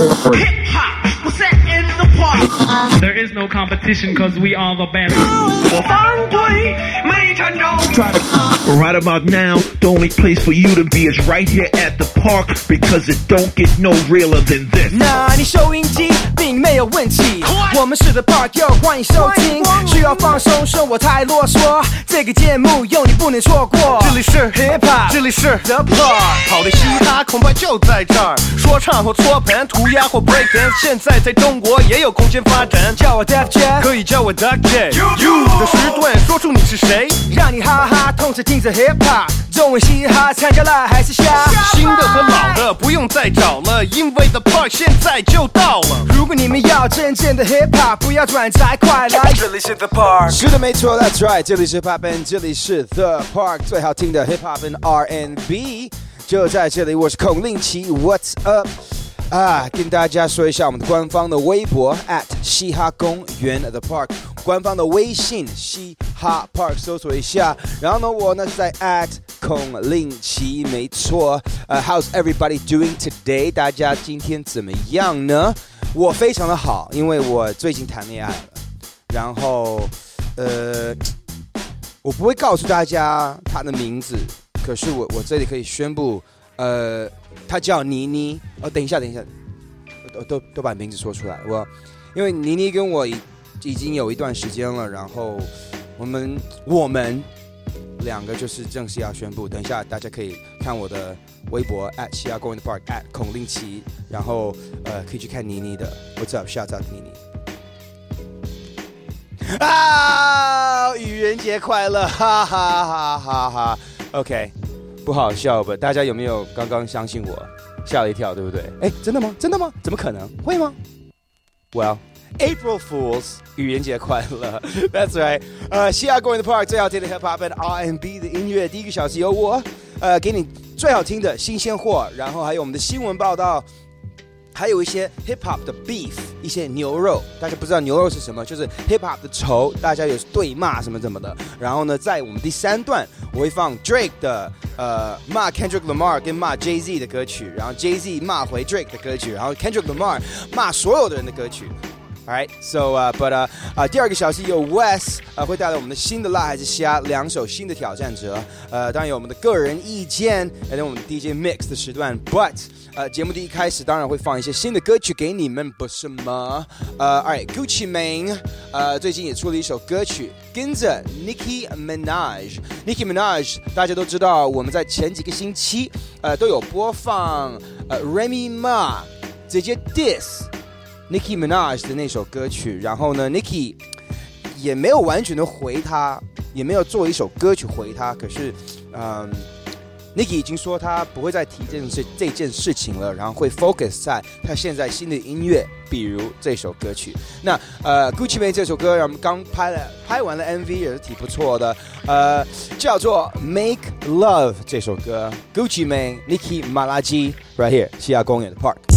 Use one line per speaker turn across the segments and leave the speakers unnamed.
Hip hop in the park.
There is no competition because we are the best.
我反对没成功。
Right about now, the only place for you to be is right here at the park because it don't get no realer than this.
那你收音机并没有问题，我们是 The Park，又欢迎收听。需要放松，说我太啰嗦，这个节目有你不能错过。这里是 Hip Hop，这里是 The Park，
好的嘻哈恐怕就在这儿，说唱或搓盘、涂鸦或 break dance，现在在中国也有 空间发展。
叫我 Def Jam，
可以叫我 Duck J。You 的时段，说出你是谁。
让你哈哈同时听着 Hip Hop，中文嘻哈参加了还是瞎？
新的和老的不用再找了，因为 The Park 现在就到了。
如果你们要真正的 Hip Hop，不要转载，快来这里是 The Park。
是的，没错，That's right，这里是 Pop and 这里是 The Park 最好听的 Hip Hop and R&B，就在这里，我是孔令奇，What's up？啊，跟大家说一下我们的官方的微博 at 嘻哈公园 The Park，官方的微信嘻哈 Park 搜索一下。然后呢，我呢是在 at 孔令奇，没错。呃，How's everybody doing today？大家今天怎么样呢？我非常的好，因为我最近谈恋爱了。然后，呃，我不会告诉大家他的名字，可是我我这里可以宣布，呃，他叫妮妮。哦，等一下，等一下，都都都把名字说出来。我因为妮妮跟我已已经有一段时间了，然后我们我们两个就是正式要宣布。等一下，大家可以看我的微博 at 西亚公园的 park at 孔令奇，然后呃可以去看妮妮的。What's up？Shout out 妮妮。啊！愚人节快乐！哈哈哈哈哈。OK，不好笑吧？大家有没有刚刚相信我？吓了一跳，对不对？哎，真的吗？真的吗？怎么可能？会吗？Well。April Fools，愚人节快乐！That's right，呃，西亚公园的 Park 最好听的 Hip Hop and R&B 的音乐，第一个小时有我，呃，给你最好听的新鲜货，然后还有我们的新闻报道，还有一些 hip hop 的 beef，一些牛肉，大家不知道牛肉是什么，就是 hip hop 的仇，大家有对骂什么什么的。然后呢，在我们第三段，我会放 Drake 的呃骂 Kendrick Lamar 跟骂 Jay Z 的歌曲，然后 Jay Z 骂回 Drake 的歌曲，然后 Kendrick Lamar 骂所有的人的歌曲。Alright, so uh, but uh, 啊、第二个小时有 Wes 呃会带来我们的新的辣还是虾两首新的挑战者，呃，当然有我们的个人意见，还有我们 DJ Mix 的时段，But 呃，节目的一开始当然会放一些新的歌曲给你们，不是吗？呃，Alright, Gucci Mane 呃最近也出了一首歌曲，跟着 Nicki Minaj，Nicki Minaj 大家都知道，我们在前几个星期呃都有播放呃 Remy Ma 直接 diss。Nicki Minaj 的那首歌曲，然后呢，Nicki 也没有完全的回他，也没有做一首歌曲回他，可是，嗯，Nicki 已经说他不会再提这件事这件事情了，然后会 focus 在他现在新的音乐，比如这首歌曲。那呃，Gucci Mane 这首歌，我们刚拍了拍完了 MV 也是挺不错的，呃，叫做 Make Love 这首歌，Gucci Mane Nicki 马拉基 right here 西亚公园的 Park。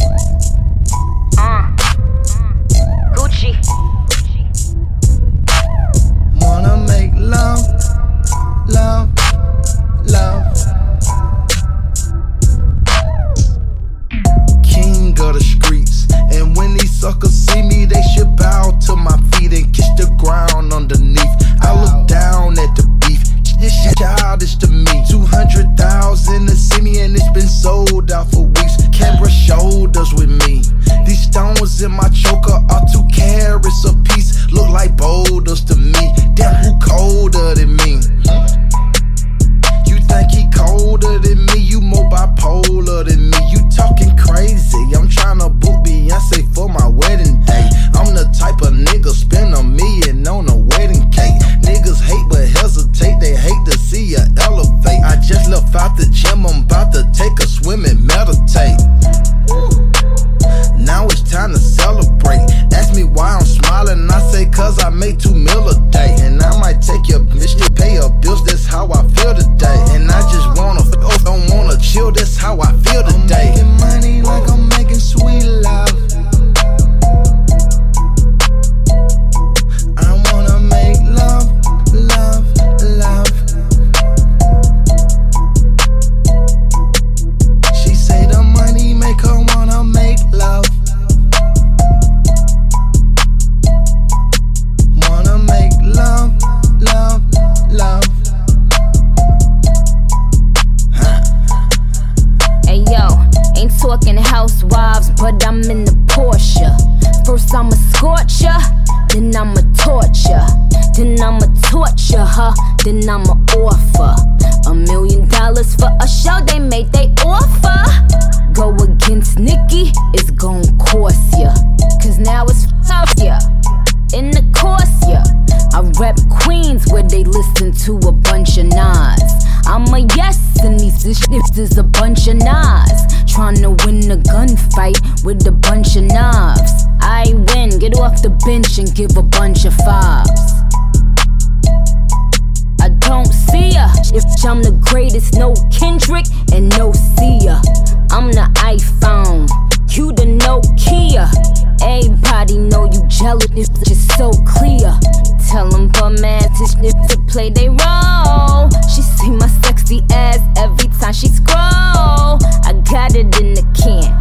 Ass this to play they role. She see my sexy ass every time she scroll. I got it in the can.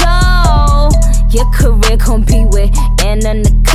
So, your career gon' be with Anna Nicole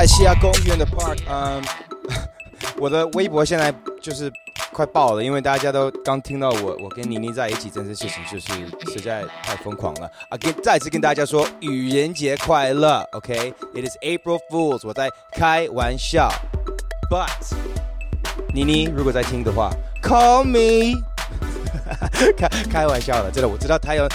在西雅公园的 park。嗯，我的微博现在就是快爆了，因为大家都刚听到我我跟妮妮在一起这件事情，就是实在太疯狂了啊！跟再次跟大家说愚人节快乐，OK？It is April Fools，我在开玩笑。But 妮妮如果在听的话，Call me，开开玩笑的，真的我知道他有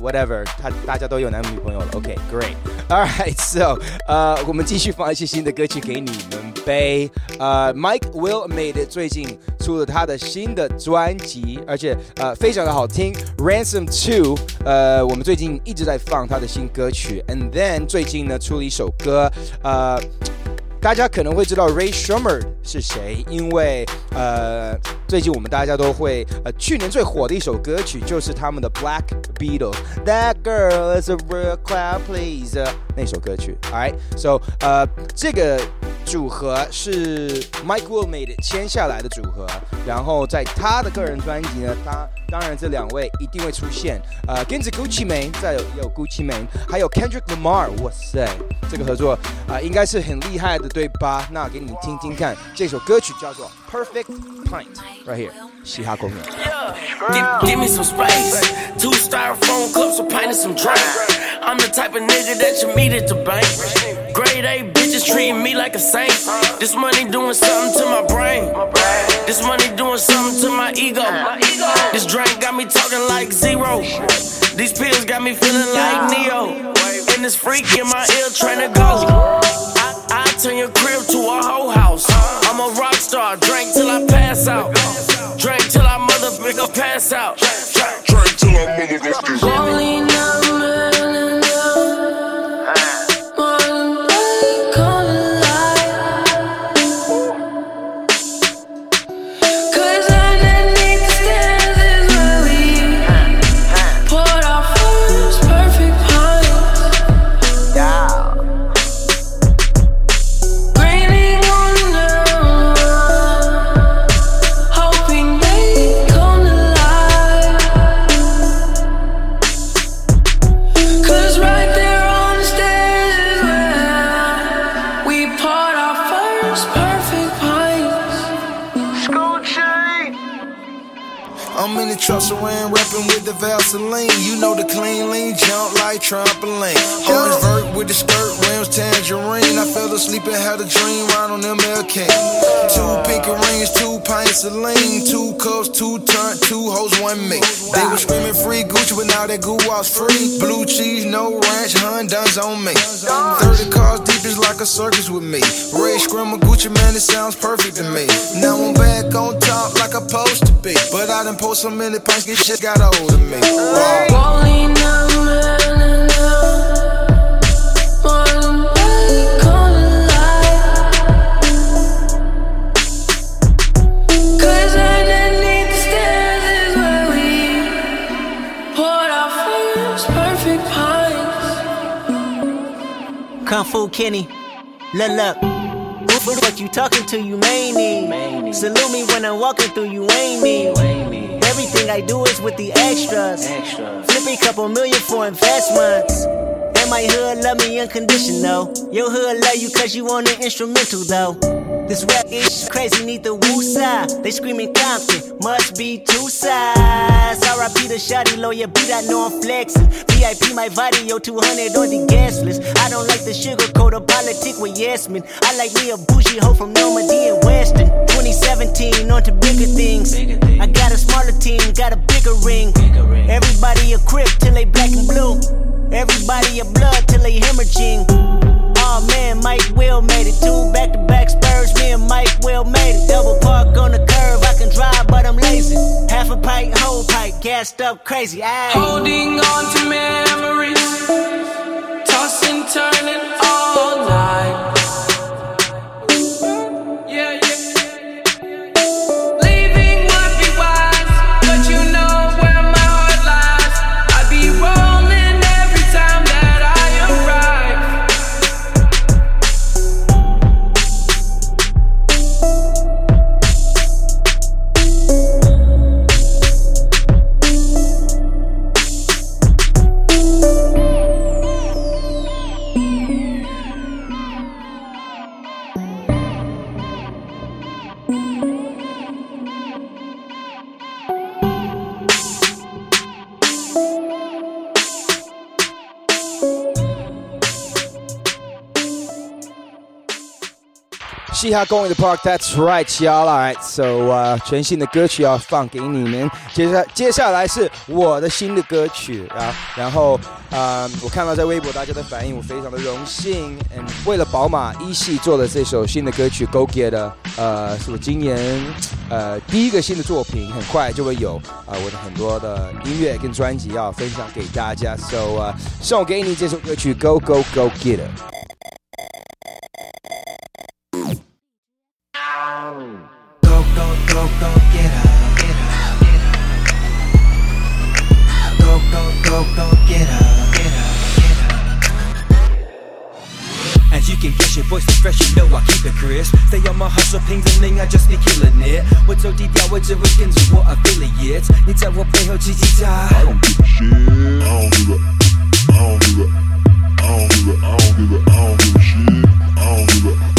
whatever，他大家都有男女朋友了，OK，Great。All right, so 呃，我们继续放一些新的歌曲给你们呗。呃，Mike Will Made 最近出了他的新的专辑，而且呃非常的好听。Ransom Two，呃，我们最近一直在放他的新歌曲，and then 最近呢出了一首歌，呃。大家可能会知道 Ray Sherman 是谁，因为呃，最近我们大家都会呃，去年最火的一首歌曲就是他们的 Black Beatles That Girl is a Real Cloud Please 那首歌曲。Alright，so 呃，这个组合是 Mike Will Made 签下来的组合，然后在他的个人专辑呢，他当然这两位一定会出现。呃，跟着 Gucci Mane，再有有 Gucci Mane，还有 Kendrick Lamar，哇塞，这个合作啊、应该是很厉害的，对吧？那给你们听听看，这首歌曲叫做 Perfect Pint，right here，嘻哈公园。
Give, give me some space. Two styrofoam cups, a pint, and some drink. I'm the type of nigga that you meet at the bank. Grade A bitches treating me like a saint. This money doing something to my brain. This money doing something to my ego. This drink got me talking like zero. These pills got me feeling like Neo. And this freak in my ear trying to go. Turn your crib to a whole house. I'm a rock star, drink till I pass out. Drink till I motherfucker pass out. Drink till I motherfucker
Only number
Vaseline. You know the clean lean jump like trampoline. Orange vert with the skirt, rims tangerine. I fell asleep and had a dream right on MLK. Two pink rings, lean, two cups, two turn, two hoes, one me. They were screaming free Gucci, but now that goo was free. Blue cheese, no ranch, Honda's on me. 30 cars deep is like a circus with me. Red screamer Gucci, man, it sounds perfect to me. Now I'm back on top like I'm supposed to be. But I done post so many pints, get shit got hold of me.
Paulina
Kung Fu Kenny, look, look. Who the fuck you talking to? You many. Salute me when I'm walking through. You ain't me. Everything I do is with the extras. Flip a couple million for investments. My hood love me unconditional. Your hood love you cause you on the instrumental though. This rap is crazy, need the woo side. They screaming Compton, must be two sides. RIP the shotty lawyer, beat, I know I'm flexing. VIP my video 200 on the gas list. I don't like the sugar coat or politic with yes men. I like me a bougie hoe from Normandy and Weston. 2017, on to bigger things. I got a smaller team, got a bigger ring. Everybody a till they black and blue. Everybody a blood till they hemorrhaging. Oh man, Mike Will made it. Two back to back Spurs, me and Mike Will made it. Double park on the curve, I can drive, but I'm lazy. Half a pipe, whole pipe, gassed up crazy. Ayy.
Holding on to memories, tossing, turning all night.
嘻哈 Going the Park》，That's RIGHT，Y'ALL LIKE so 呃，全新的歌曲要放给你们。接下接下来是我的新的歌曲啊，然后呃，我看到在微博大家的反应，我非常的荣幸。嗯，为了宝马一系做的这首新的歌曲《Go Get》，呃，是我今年呃第一个新的作品，很快就会有啊、我的很多的音乐跟专辑要分享给大家。So 啊，送给你这首歌曲《Go Go Go Get
Go, go, go, go, get up, get up, get up. Go, go, go, go, get up, get up, get up.
As you can guess, your voice is fresh, you know I keep it crisp. Stay on my hustle, 拼着命，I just be killing it。我走低调，我只会跟着我 affiliate。你在我背后叽叽喳。I don't give a shit. I don't give a. I don't give a. I don't give a. I don't give a. I don't give a shit. I don't give a.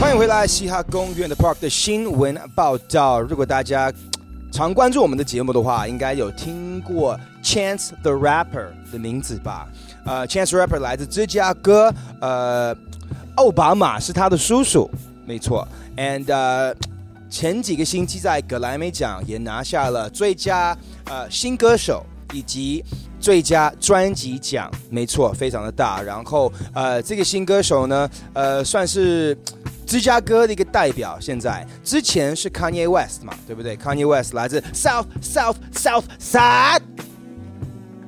欢迎回来，嘻哈公园的 Park 的新闻报道。如果大家常关注我们的节目的话，应该有听过 Chance the Rapper 的名字吧？呃，Chance the Rapper 来自芝加哥，呃，奥巴马是他的叔叔，没错。And，前几个星期在格莱美奖也拿下了最佳呃新歌手以及最佳专辑奖，没错，非常的大。然后呃，这个新歌手呢，呃，算是。芝加哥的一个代表，现在之前是 Kanye West 嘛，对不对？Kanye West 来自 South South South Side，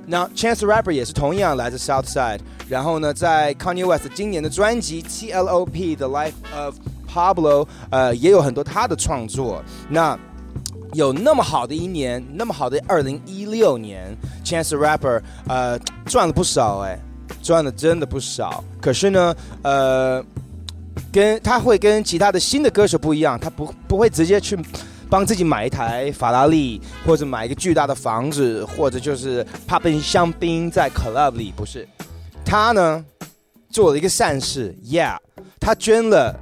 那 Chance the Rapper 也是同样来自 South Side。然后呢，在 Kanye West 今年的专辑 T.L.O.P. The Life of Pablo，呃，也有很多他的创作。那有那么好的一年，那么好的二零一六年，Chance the Rapper 呃赚了不少哎，赚的真的不少。可是呢，呃。跟他会跟其他的新的歌手不一样，他不不会直接去帮自己买一台法拉利，或者买一个巨大的房子，或者就是 popping 香槟在 club 里，不是。他呢做了一个善事，Yeah，他捐了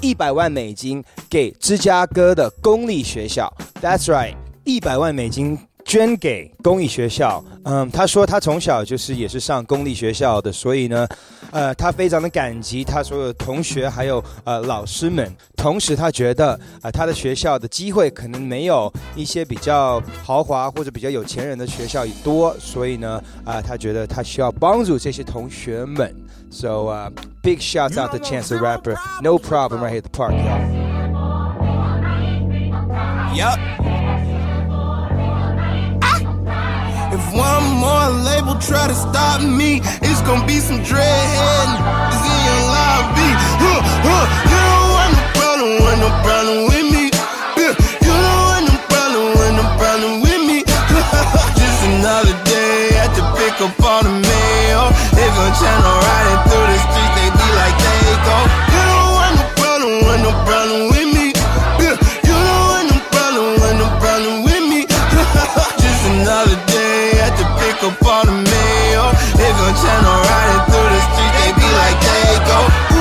一百万美金给芝加哥的公立学校，That's right，一百万美金。捐给公立学校。嗯，他说他从小就是也是上公立学校的，所以呢，呃，他非常的感激他所有的同学还有呃老师们。同时，他觉得啊，他的学校的机会可能没有一些比较豪华或者比较有钱人的学校多，所以呢，啊，他觉得他需要帮助这些同学们。So, uh, big shout out to Chance the Rapper. No problem right here at the park, y'all.
Yup. If one more label try to stop me, it's gonna be some dreadhead niggas in your lobby. Huh, huh, you don't want no problem, want no problem with me. Yeah, you don't want no problem, want no problem with me. Just another day pick up all the mail. They gon' channel riding through the streets, they be like they go. You don't want no problem, want no problem with me. Yeah, you don't want no problem, want no problem with me. Just another day at the pick up all the mail. They gon' channel riding through the streets, they be like they go.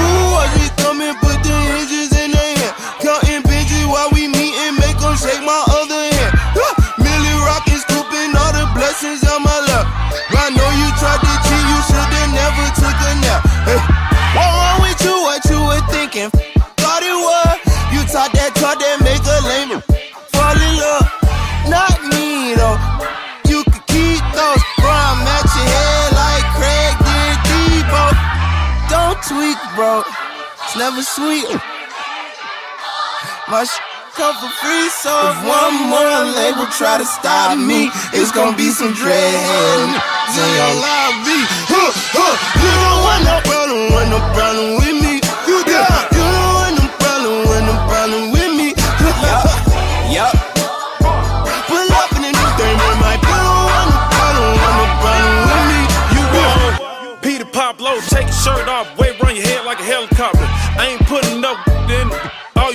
Never sweet. My sh- come for free, so if one more label try to stop me, it's gonna be some dread in your lobby. Huh, huh. You don't want no problem, want no problem with me. You do. You don't want no problem, want no problem with me. yup, yup. Pull up in a new thing, man. My you don't want no problem, want no problem with me.
You wrong. Peter Pablo, take your shirt off, wave around your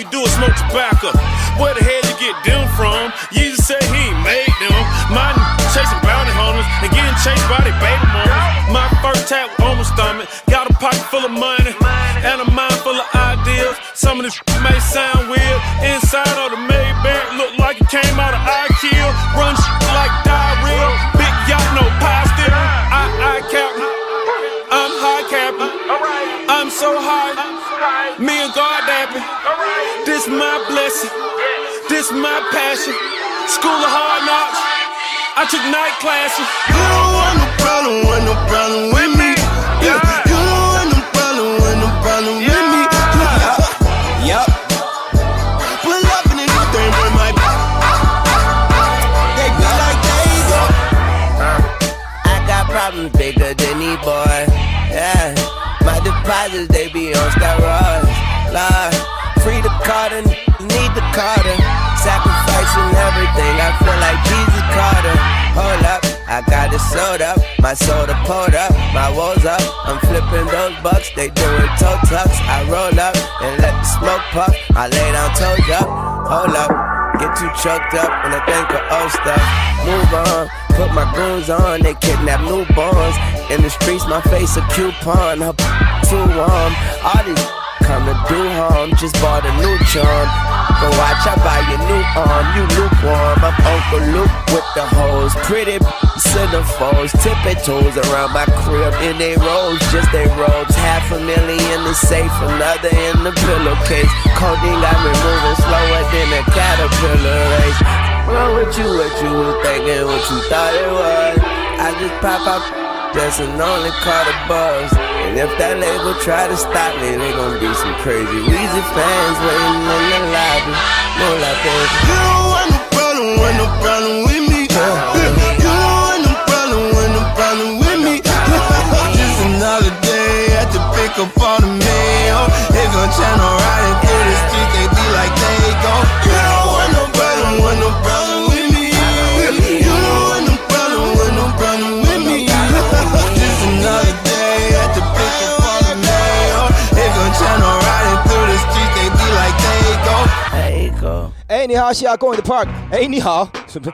you do is smoke tobacco. Where the hell you get them from? You just said he made them. Mine chasing bounty hunters and getting chased by their baby mamas. My first tap on my stomach. Got a pocket full of money and a mind full of ideas. Some of this may sound weird. Inside of the Maybach look like it came out of IKEA. Run like diarrhea. Big yacht, no pie still. I, I cap. I'm high capping. I'm so high. Me and God. This my blessing. This my passion. School of hard knocks. I took night classes.
You don't want no problem, want no problem with me. Yeah.
Sold up, my soda pulled up, my woes up. I'm flipping those bucks, they doing toe tucks. I roll up and let the smoke puff. I lay down toes up, hold up. Get too choked up when I think of old stuff. Move on, put my goons on, they kidnap newborns. In the streets, my face a coupon, her too warm. All these to do harm, just bought a new charm. Go watch, I buy your new arm, you lukewarm. I'm Uncle Luke with the hose, pretty centerfolds, tipping toes around my crib in they robes, just they robes. Half a million in the safe, another in the pillowcase. Codeine got me moving slower than a caterpillar race. Wrong with you, what you was thinking, what you thought it was. I just pop up, just and only caught a buzz. And if that label try to stop me, they gon' be some crazy Weezy fans waiting in the lobby. No like baby.
You don't want no problem, want no problem with me. You don't want no problem, want no problem with me. Just another day at the pick up on the mail. They gon' channel riding
你好，西雅公园的 Park。哎，你好，什么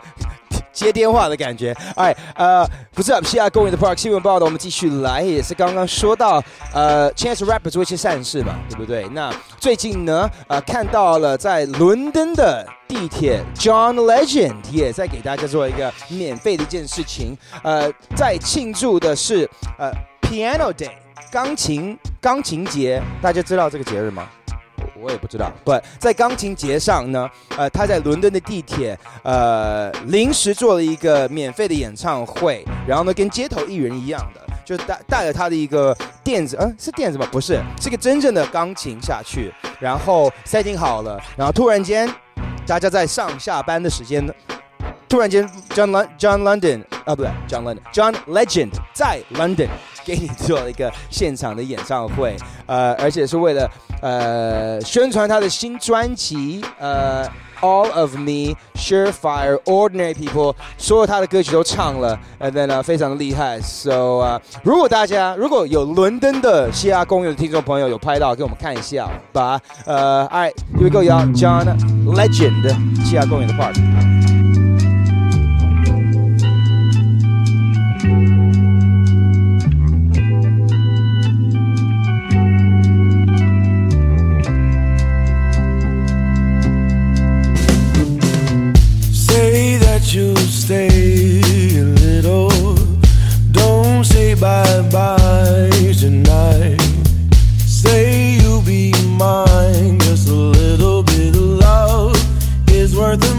接电话的感觉？哎，呃，不是西雅公园的 Park 新闻报道，我们继续来，也是刚刚说到，呃，Chance Rap 做一些善事嘛，对不对？那最近呢，呃，看到了在伦敦的地铁，John Legend 也在给大家做一个免费的一件事情，呃，在庆祝的是呃 Piano Day 钢琴钢琴节，大家知道这个节日吗？我也不知道，对在钢琴节上呢，呃，他在伦敦的地铁，呃，临时做了一个免费的演唱会，然后呢，跟街头艺人一样的，就带带了他的一个垫子，嗯、是垫子吗？不是，是个真正的钢琴下去，然后塞进好了，然后突然间，大家在上下班的时间呢。突然间，John Lon John London 啊，不对，John London John Legend 在 London 给你做了一个现场的演唱会，呃，而且是为了呃宣传他的新专辑，呃，All of Me、Surefire、Ordinary People，所有他的歌曲都唱了，and then 呢、非常的厉害，so 啊、如果大家如果有伦敦的西雅公园的听众朋友有拍到，给我们看一下吧，呃，All right，here we go，y'all John Legend 西亚公园的 Park。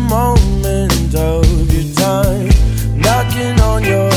Moment of your time. Knocking on your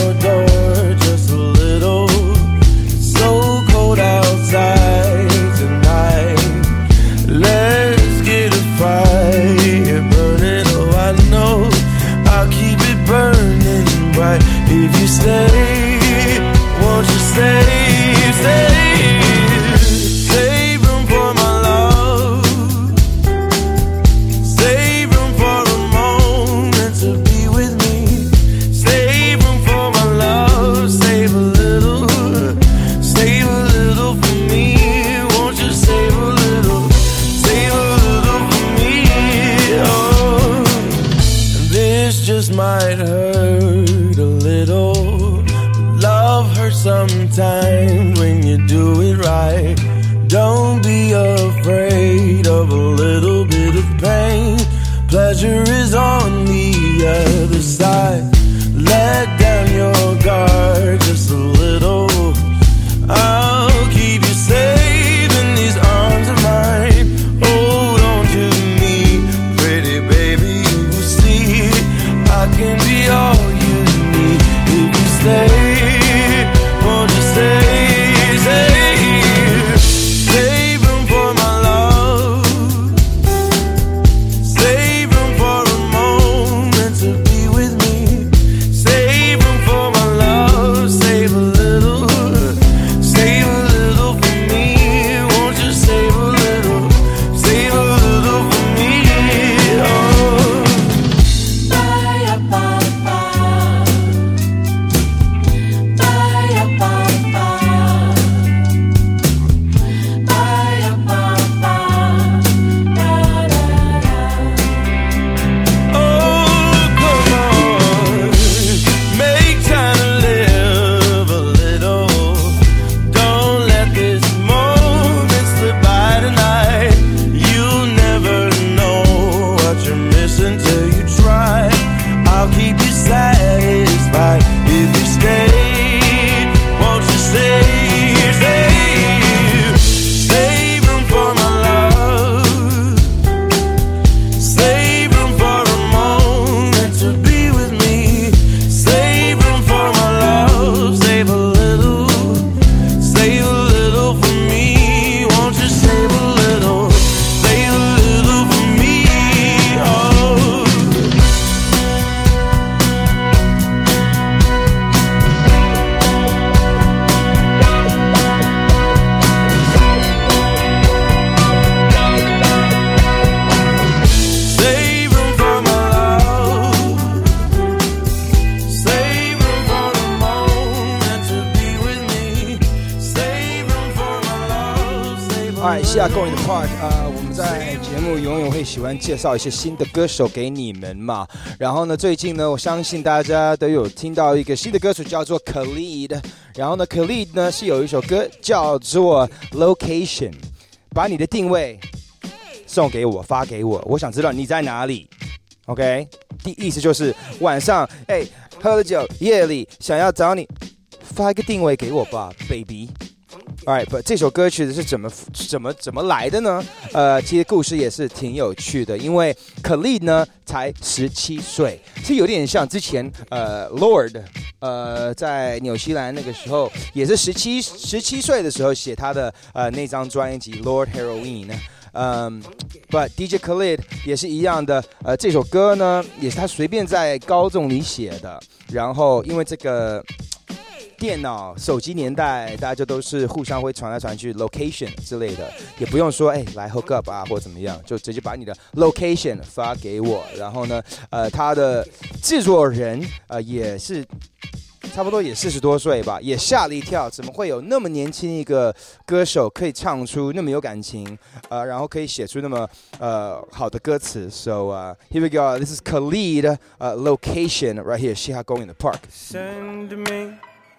介绍一些新的歌手给你们嘛。然后呢，最近呢，我相信大家都有听到一个新的歌手叫做 Khalid。然后呢，Khalid 呢是有一首歌叫做 Location，把你的定位送给我，发给我，我想知道你在哪里。OK，第意思就是晚上哎喝了酒，夜里想要找你，发一个定位给我吧，baby。这首歌曲是怎么怎么怎么来的呢？呃，其实故事也是挺有趣的，因为可丽呢才十七岁，是有点像之前呃 Lord，呃在纽西兰那个时候也是十七十七岁的时候写他的呃那张专辑 Lord Heroin。嗯，But DJ Khalid 也是一样的，呃，这首歌呢也是他随便在高中里写的，然后因为这个。电脑、手机年代，大家就都是互相会传来传去，location 之类的，也不用说哎来 hook up 啊或者怎么样，就直接把你的 location 发给我。然后呢，呃，他的制作人呃也是差不多也四十多岁吧，也吓了一跳，怎么会有那么年轻一个歌手可以唱出那么有感情，呃，然后可以写出那么呃好的歌词。So uh, here we go. This is Khalid uh, location right here. Chicago in the park.
Send me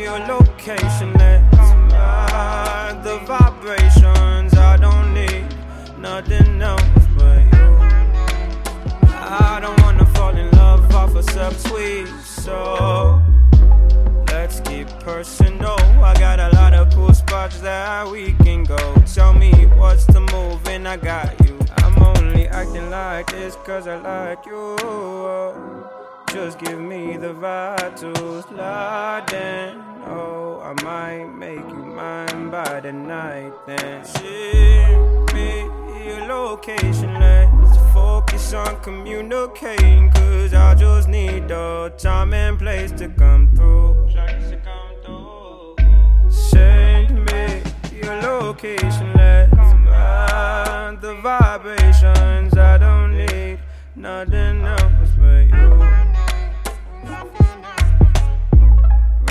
Your location. Let's ride the vibrations. I don't need nothing else but you. I don't wanna fall in love off a subtweet, so let's keep personal. I got a lot of cool spots that we can go. Tell me what's the move, and I got you. I'm only acting like this cause I like you. Just give me the slide in. Oh, I might make you mine by the night then. Ship me your location, let's focus on communicating. Cause I just need the time and place to come through. Send me your location, let's ride the vibrations. I don't need nothing else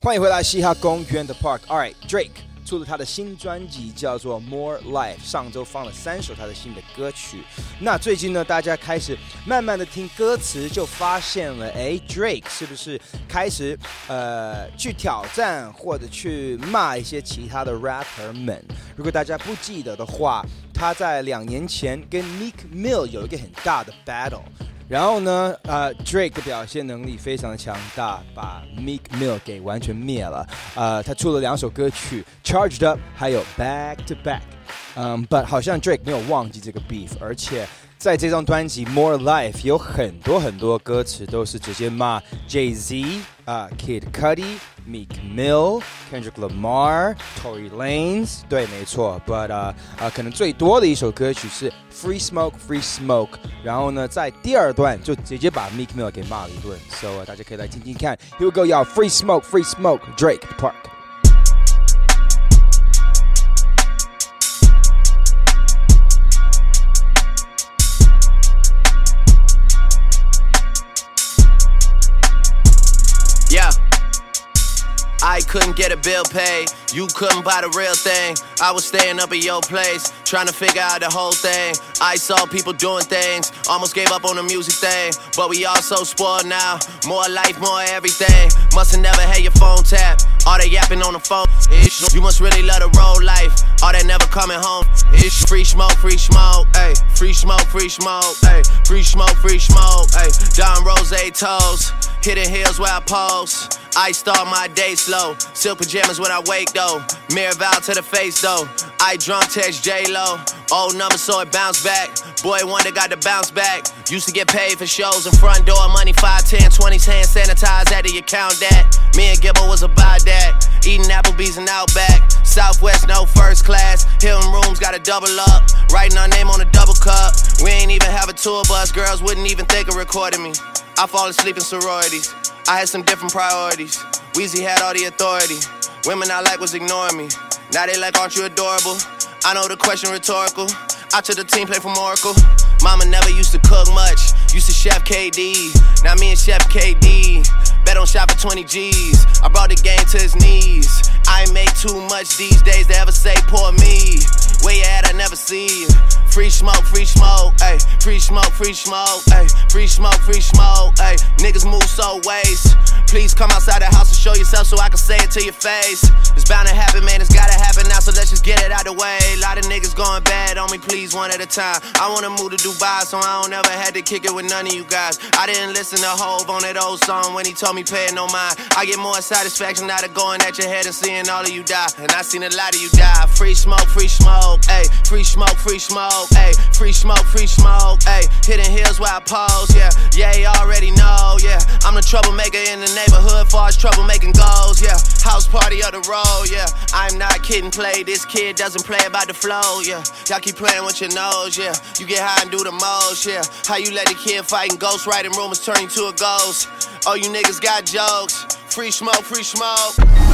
欢迎回来嘻哈公园的 Park。All right，Drake 出了他的新专辑叫做《More Life》，上周放了三首他的新的歌曲。那最近呢，大家开始慢慢的听歌词，就发现了，哎，Drake 是不是开始呃去挑战或者去骂一些其他的 rapper 们？如果大家不记得的话，他在两年前跟 Meek Mill 有一个很大的 battle。然后呢，呃，Drake 的表现能力非常的强大，把 Meek Mill 给完全灭了。呃，他出了两首歌曲，Charged Up，还有 Back to Back。嗯，But 好像 Drake 没有忘记这个 beef，而且在这张专辑 More Life 有很多很多歌词都是直接骂 Jay Z 啊、Kid Cudi、Meek Mill、Kendrick Lamar、Tory Lanez。对，没错。But 啊、啊，可能最多的一首歌曲是 Free Smoke Free Smoke。然后呢，在第二段就直接把 Meek Mill 给骂了一顿。So 大家可以来听听看。Here we go，要 Free Smoke Free Smoke Drake Park。
I couldn't get a bill paid. You couldn't buy the real thing. I was staying up at your place, trying to figure out the whole thing. I saw people doing things, almost gave up on the music thing. But we all so spoiled now. More life, more everything. Must've never had your phone tap. All they yapping on the phone. Ish. You must really love the road life. All that never coming home. Ish. Free smoke, free smoke. Ayy. Free smoke, free smoke. Ayy. Free smoke, free smoke. Ayy. Don Rose toes. Hidden Hills where I pose. I start my day slow. Silk pajamas when I wake though. Mirror vow to the face though. I drunk text J Lo. Old number so it bounce back. Boy wonder got to bounce back. Used to get paid for shows in front door. Money 5, 10, 20s hand sanitized. Had to account that. Me and Gibbo was about that. Eating Applebee's and Outback. Southwest no first class. Hilton rooms got to double up. Writing our name on a double cup. We ain't even have a tour bus. Girls wouldn't even think of recording me. I fall asleep in sororities. I had some different priorities. Weezy had all the authority. Women I like was ignoring me. Now they like, aren't you adorable? I know the question rhetorical. I took the team play from Oracle. Mama never used to cook much. Used to chef KD. Now me and chef KD. Bet on shop for 20 G's. I brought the game to his knees. I make too much these days to ever say poor me. Where you at? I never see you. Free smoke, free smoke, ayy. Free smoke, free smoke, ayy. Free smoke, free smoke, ayy. Niggas move so waste. Please come outside the house and show yourself so I can say it to your face. It's bound to happen, man. It's gotta happen now, so let's just get it out the way. A lot of niggas going bad on me, please, one at a time. I wanna move to Dubai, so I don't ever had to kick it with none of you guys. I didn't listen to Hove on that old song when he told me pay it no mind. I get more satisfaction out of going at your head and seeing all of you die. And I seen a lot of you die. Free smoke, free smoke, ayy. Free smoke, free smoke, ayy. Free smoke, free smoke, ayy. Hidden Hills where I pose, yeah. Yeah, you already know, yeah. I'm the troublemaker in the neighborhood, far as troublemaking goes, yeah. House party of the road, yeah. I'm not kidding, play. This kid doesn't play about the flow, yeah. Y'all keep playing with your nose, yeah. You get high and do the most, yeah. How you let the kid fight and ghost writing rumors turn you to a ghost? Oh, you niggas got jokes. Free smoke, free smoke.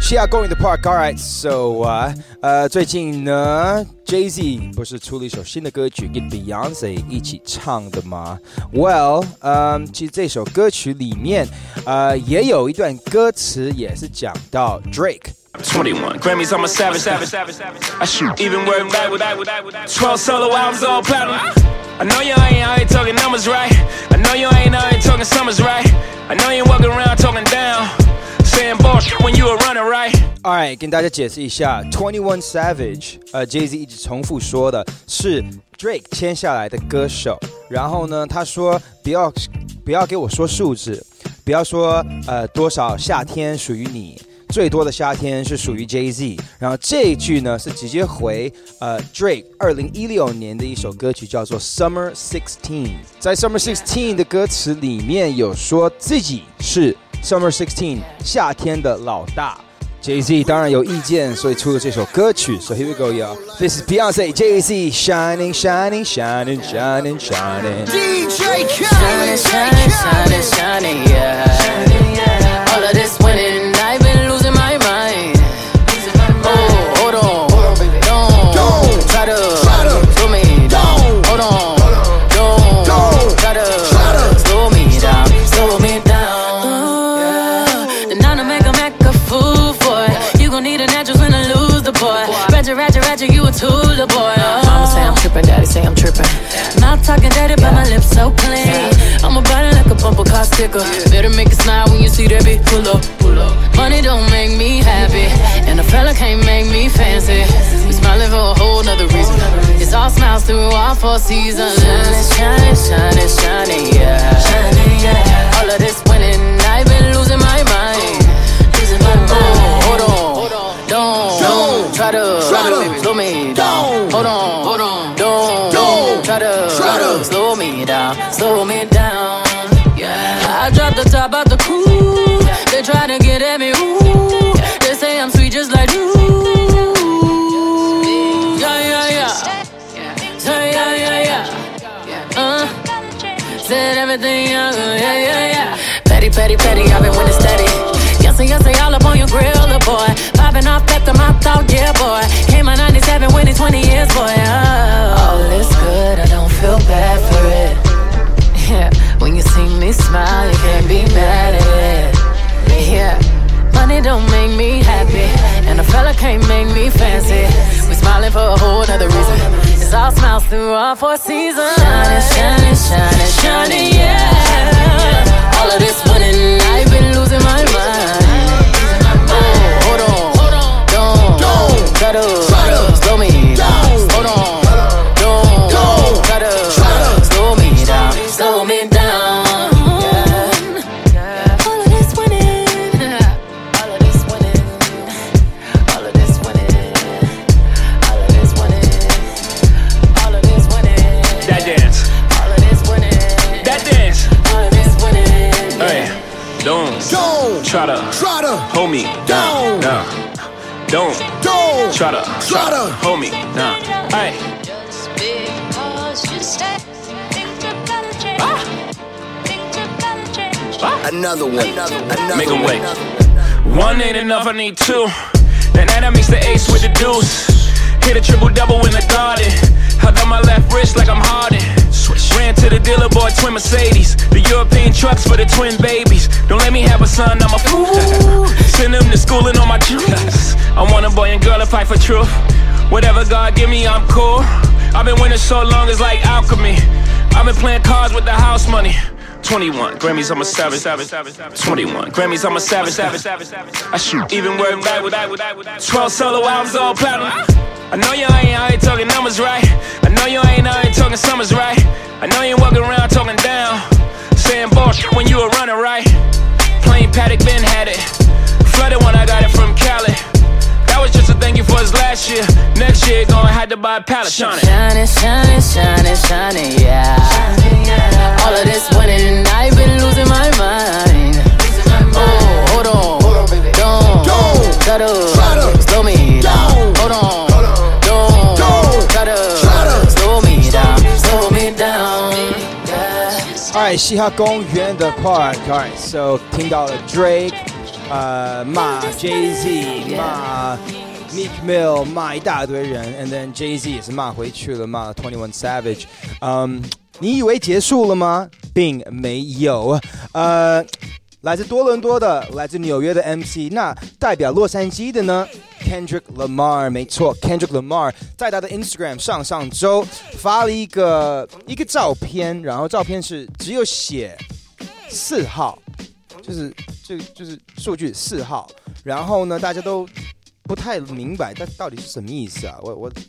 西亚 Going the Park。Alright, so 啊、呃，最近呢，Jay Z 不是出了一首新的歌曲，跟 Beyonce 一起唱的吗？Well，嗯，其实这首歌曲里面，呃，也有一段歌词也是讲到 Drake。
21 Grammys, I'm a savage, savage, savage, savage. I shoot, even work back with 12 solo albums all platinum. I know you ain't out here talking numbers right. I know you ain't out here talking summers right. I know you ain't walking around talking down. Saying bullshit when you a runner, right?
Alright，跟大家解释一下，Twenty One Savage，呃，Jay Z 一直重复说的是 Drake 签下来的歌手。然后呢，他说不要不要给我说数字，不要说呃多少夏天属于你。最多的夏天是属于 Jay Z，然后这一句呢是直接回呃 Drake 二零一六年的一首歌曲叫做 Summer Sixteen，在 Summer Sixteen 的歌词里面有说自己是 Summer Sixteen 夏天的老大。Jay Z 当然有意见，所以出了这首歌曲。So here we go, y'all. This is Beyonce, Jay Z, shining, shining, shining, shining, shining.
DJ Shining, shining, shining, shining, yeah.
Lips so clean. I'm about it like a bumper car sticker. Better make it smile when you see that bitch pull up. Money don't make me happy, and a fella can't make me fancy. We smiling for a whole nother reason. It's all smiles through all four seasons. Shining, shining, shining, shining, yeah. Shining, yeah. All of this winning, I've been losing my mind. Losing my mind. Hold on, don't, don't try to,
Try to
slow me down. Yeah, I dropped the top out the coupe. They try to get at me, ooh. They say I'm sweet just like you. Yeah, yeah, yeah. Say yeah, yeah, yeah. Uh, said everything, yeah, yeah, yeah, yeah. Petty, petty, petty, I've been winning steady. Yes, and yes, they all up on your grill, boy. Popping off at the mouth out, yeah, boy. Came out 97, winning 20 years, boy. Oh, don't make me happy, and a fella can't make me fancy. We smiling for a whole nother reason. It's all smiles through all four seasons. Shining, shining, shining, shining, yeah. All of this winning, I've been losing my mind. Oh, hold on, don't, try to, slow Don't try to,
try to hold me down. Hey, ah.
Another one. Another
make 'em
one.
wait. One ain't enough, I need two. And that makes the ace with the deuce. Hit a triple double in the garden. I got my left wrist like I'm Harden. Ran to the dealer, bought twin Mercedes. The European trucks for the twin babies. Don't let me have a son, I'm a fool. Send them to school and on my juice. I want a boy and girl to fight for truth. Whatever God give me, I'm cool. I've been winning so long, it's like alchemy. I've been playing cards with the house money. 21 Grammys, I'm a savage. 21 Grammys, I'm a savage. I shoot even word back with 12 solo albums, all platinum. I know you ain't out here talking numbers right. I know you ain't out here talking summers right. I know you ain't walking around talking down. Saying bullshit when you were running right. Plain Patek Ben had it. Flooded when I got it from Cali. That was just a thank you for his last year. Next year, gonna have to buy a pallet. Shining.
Shining, shining, shining, shining, yeah. All of this winning, I've been losing my mind. Oh, hold on, don't, try to, slow me down. Hold on, Yeah.
Alright，嘻哈公园的 part，alright，so 听到了 Drake，呃，骂 Jay Z，骂 Meek Mill，骂一大堆人，and then Jay Z 也是骂回去了，骂了 Twenty One Savage。嗯，你以为结束了吗？并没有。呃， 来自多伦多的，来自纽约的 MC，那代表洛杉矶的呢？Kendrick Lamar，没错，Kendrick Lamar 在他的 Instagram 上上周发了一个一个照片，然后照片是只有写四号，就是这就是数据四号，然后呢，大家都不太明白，但到底是什么意思啊？我我是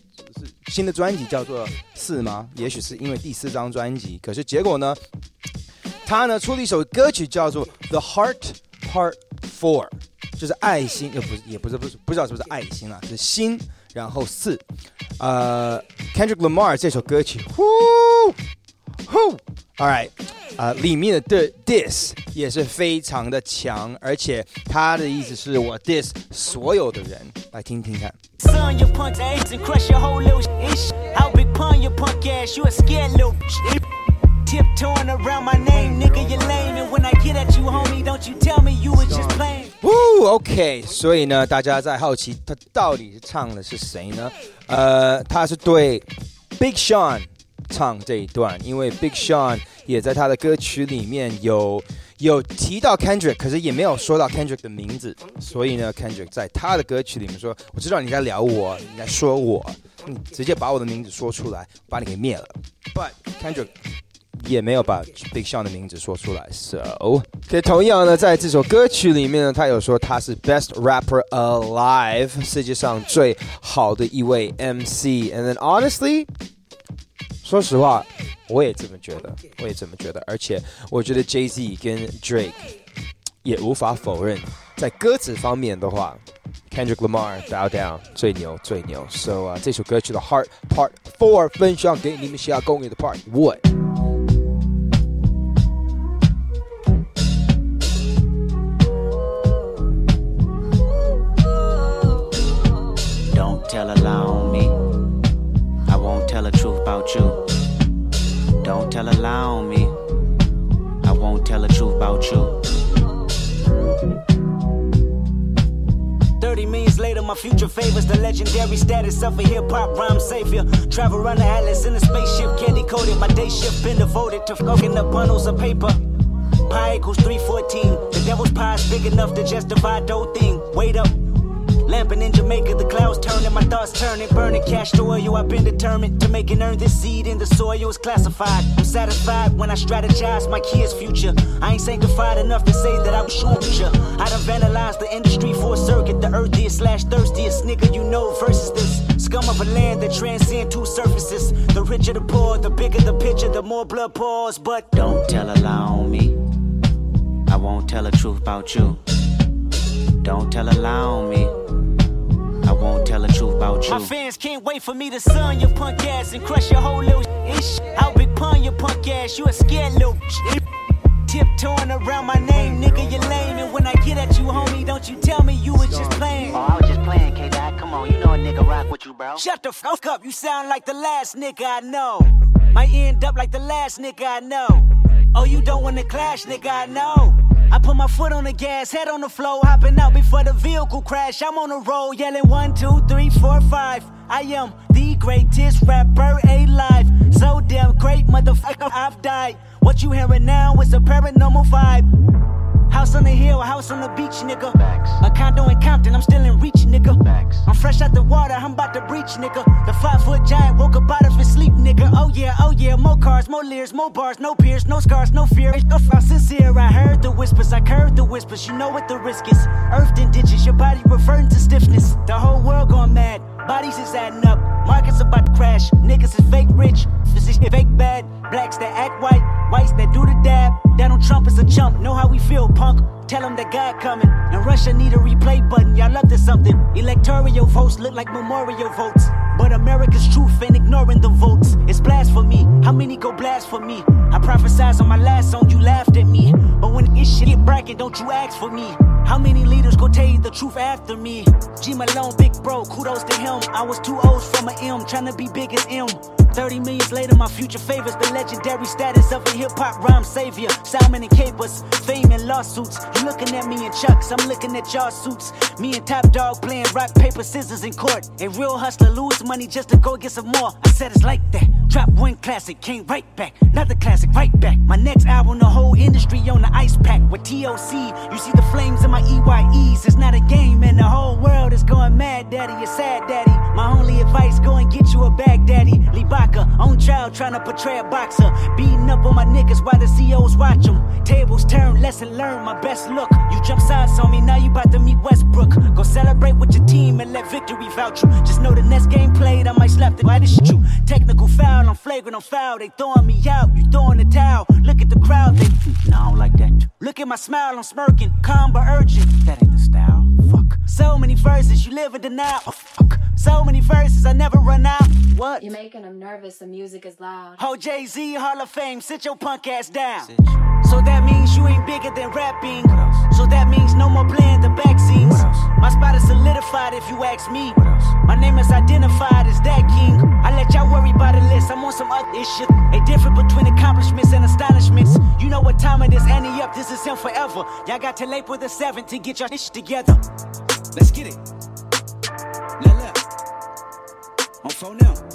新的专辑叫做四吗？也许是因为第四张专辑，可是结果呢，他呢出了一首歌曲叫做《The Heart Part Four》，就是爱心，又不是也不是不是不知道是不是爱心啦，是心，然后四。呃，Kendrick Lamar 这首歌曲，呼呼，All right，啊、里面的的 diss 也是非常的强，而且他的意思是我 diss 所有的人，来听听看。
Tiptoeing around my name, nigga, you lame. And when I get at you, homie, don't you tell me you was just playing.
哦，OK，所以呢，大家在好奇他到底是唱的是谁呢？呃，他是对 Big Sean 唱这一段，因为 Big Sean 也在他的歌曲里面有有提到 Kendrick，可是也没有说到 Kendrick 的名字，所以呢，Kendrick 在他的歌曲里面说：“我知道你在聊我，你在说我，你直接把我的名字说出来，把你给灭了。” But Kendrick 也没有把 Big Sean 的名字说出来。So，这同样呢，在这首歌曲里面呢，他有说他是 Best Rapper Alive，世界上最好的一位 MC。And then honestly，说实话，我也这么觉得，我也这么觉得。而且我觉得 Jay Z 跟 Drake 也无法否认，在歌词方面的话。Kendrick Lamar Bow Down 最牛最牛，So 啊、uh,，这首歌曲的 Heart Part Four 分享给你们，嘻哈公园的 Part
One。Hip hop rhyme savior. Travel around the atlas in a spaceship, candy coated. My day shift been devoted to fucking up bundles of paper. Pi equals 314. The devil's pie is big enough to justify dough thing. Wait up. Lamping in Jamaica, the clouds turning, my thoughts turning, burning cash to oil. I've been determined to make and earn this seed in the soil. It's classified. I'm satisfied when I strategize my kids' future. I ain't sanctified enough to say that I was shoot ya. I done vandalized the industry for a circuit, the earthiest slash thirstiest nigga you know versus this scum of a land that transcend two surfaces. The richer the poor, the bigger the picture, the more blood pours. But don't tell a lie on me. I won't tell the truth about you. Don't tell a lie on me. I won't tell the truth about you. My fans can't wait for me to sun your punk ass and crush your whole little ish. I'll be pun your punk ass, you a scared little shit. Tiptoeing around my name, nigga, you lame. And when I get at you, homie, don't you tell me you was just playing.
Oh, I was just playing, K Dot. Come on, you know a nigga rock with bro.
Shut the fuck up, you sound like the last nigga I know. Might end up like the last nigga I know. Oh, you don't wanna clash, nigga, I know. I put my foot on the gas, head on the floor, hopping out before the vehicle crash. I'm on the road, yelling one, two, three, four, five. I am the greatest rapper alive. So damn great, motherfucker, I've died. What you hearing now is a paranormal vibe. House on the hill, house on the beach, nigga. A condo in Compton, I'm still in reach, nigga. I'm fresh out the water, I'm about to breach, nigga. The five foot giant woke up out of his sleep, nigga. Oh yeah, oh yeah, more cars, more leers, more bars, no peers, no scars, no fear. I'm sincere, I heard the whispers, I heard the whispers. You know what the risk is. Earthed in ditches, your body reverting to stiffness. The whole world going mad, bodies is adding up. Markets about to crash, niggas is fake rich, this is fake bad. Blacks that act white, whites that do the dab. Donald Trump is a chump, know how we feel, punk. Tell him that God coming. And Russia need a replay button, y'all up to something. Electoral votes look like memorial votes. But America's truth ain't ignoring the votes. It's blasphemy. How many go blasphemy? I prophesied on my last song, you laughed at me. But when this shit bracket, don't you ask for me. How many leaders go tell you the truth after me? G Malone, big bro, kudos to him. I was two O's from a M, trying to be big as M. 30 millions later, my future favors the legendary status of a hip hop rhyme savior. Simon and Capers, fame and lawsuits. You looking at me in chucks, I'm looking at y'all suits. Me and Top Dawg playing rock, paper, scissors in court. A real hustler lose money just to go get some more. I said it's like that. Drop one classic, came right back. Another classic, right back. My next album, the whole industry on the ice pack. With TOC, you see the flames in my EYEs. It's not a game, and the whole world is going mad, daddy. You're sad, daddy. Advice, go and get you a bag, daddy. Libaka, on trial, trying to portray a boxer. Beating up on my niggas while the CEOs watch them. Tables turn, lesson learned, my best look. You jump sides on me, now you about to meet Westbrook. Go celebrate with your team and let victory vouch you. Just know the next game played, I might slap the why this shit. Technical foul, I'm flagrant, I'm foul. They throwing me out, you throwing the towel. Look at the crowd, they no, I don't like that. Look at my smile, I'm smirking, calm but urgent. That ain't the style. Fuck. So many verses, you live in denial. Oh, fuck. So many verses, I never run out. What?
You're making them nervous. The music is loud.
Oh, Jay Z, Hall of Fame, sit your punk ass down. So that means you ain't bigger than rapping. So that means no more playing the back scenes. My spot is solidified if you ask me. My name is identified as that king. I let y'all worry about the list. I'm on some other shit. A difference between accomplishments and astonishments. You know what time it is, Annie up. This is him forever. Y'all got till April the 7th to get your shit together. Let's get it. So now.